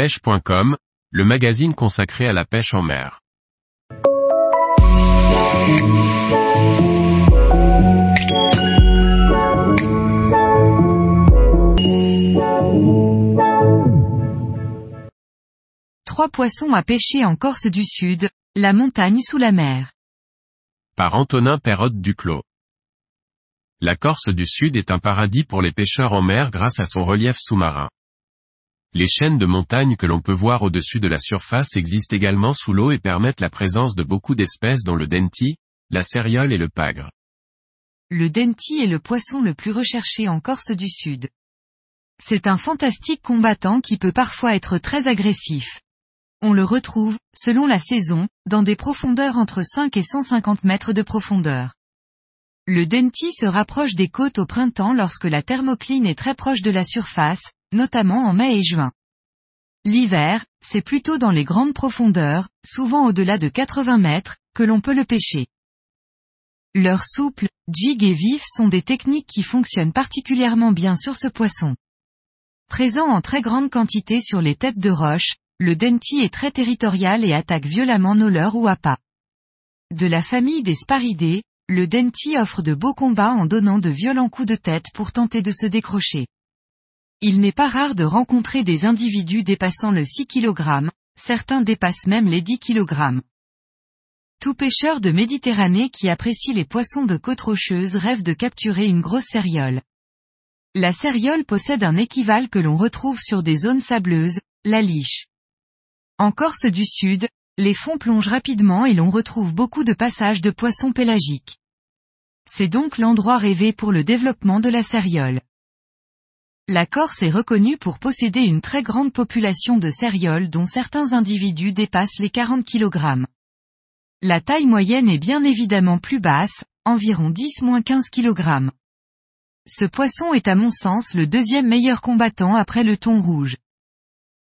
pêche.com, le magazine consacré à la pêche en mer. Trois poissons à pêcher en Corse du Sud, la montagne sous la mer. Par Antonin Perrotte Duclos. La Corse du Sud est un paradis pour les pêcheurs en mer grâce à son relief sous-marin. Les chaînes de montagnes que l'on peut voir au-dessus de la surface existent également sous l'eau et permettent la présence de beaucoup d'espèces dont le denti, la céréole et le pagre. Le denti est le poisson le plus recherché en Corse du Sud. C'est un fantastique combattant qui peut parfois être très agressif. On le retrouve, selon la saison, dans des profondeurs entre 5 et 150 mètres de profondeur. Le denti se rapproche des côtes au printemps lorsque la thermocline est très proche de la surface, notamment en mai et juin. L'hiver, c'est plutôt dans les grandes profondeurs, souvent au-delà de 80 mètres, que l'on peut le pêcher. Leurs souples, jig et vifs sont des techniques qui fonctionnent particulièrement bien sur ce poisson. Présent en très grande quantité sur les têtes de roche, le denti est très territorial et attaque violemment nos leurres ou appâts. De la famille des sparidés, le denti offre de beaux combats en donnant de violents coups de tête pour tenter de se décrocher. Il n'est pas rare de rencontrer des individus dépassant le 6 kg, certains dépassent même les 10 kg. Tout pêcheur de Méditerranée qui apprécie les poissons de côte rocheuse rêve de capturer une grosse céréole. La céréole possède un équivalent que l'on retrouve sur des zones sableuses, la liche. En Corse du Sud, les fonds plongent rapidement et l'on retrouve beaucoup de passages de poissons pélagiques. C'est donc l'endroit rêvé pour le développement de la céréole. La Corse est reconnue pour posséder une très grande population de cérioles dont certains individus dépassent les 40 kg. La taille moyenne est bien évidemment plus basse, environ 10-15 kg. Ce poisson est à mon sens le deuxième meilleur combattant après le thon rouge.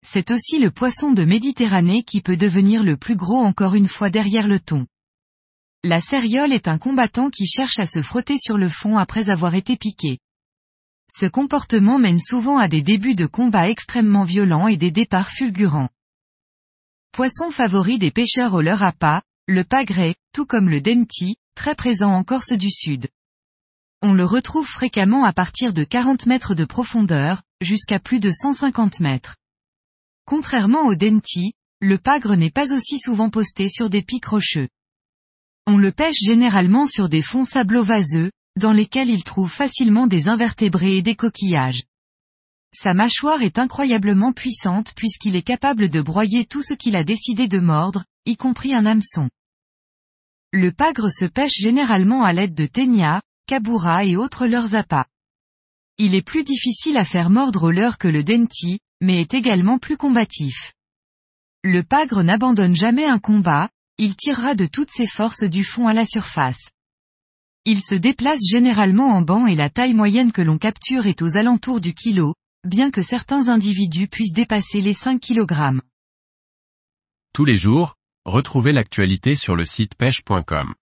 C'est aussi le poisson de Méditerranée qui peut devenir le plus gros encore une fois derrière le thon. La céréole est un combattant qui cherche à se frotter sur le fond après avoir été piqué. Ce comportement mène souvent à des débuts de combat extrêmement violents et des départs fulgurants. Poisson favori des pêcheurs au leur appât, le pagret, tout comme le denti, très présent en Corse du Sud. On le retrouve fréquemment à partir de 40 mètres de profondeur, jusqu'à plus de 150 mètres. Contrairement au denti, le pagre n'est pas aussi souvent posté sur des pics rocheux. On le pêche généralement sur des fonds sablo-vaseux, dans lesquels il trouve facilement des invertébrés et des coquillages. Sa mâchoire est incroyablement puissante puisqu'il est capable de broyer tout ce qu'il a décidé de mordre, y compris un hameçon. Le pagre se pêche généralement à l'aide de ténia, kabura et autres leurres appâts. Il est plus difficile à faire mordre au leurre que le denti, mais est également plus combatif. Le pagre n'abandonne jamais un combat, il tirera de toutes ses forces du fond à la surface. Il se déplace généralement en banc et la taille moyenne que l'on capture est aux alentours du kilo, bien que certains individus puissent dépasser les 5 kg. Tous les jours, retrouvez l'actualité sur le site pêche.com.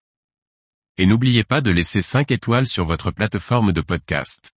Et n'oubliez pas de laisser 5 étoiles sur votre plateforme de podcast.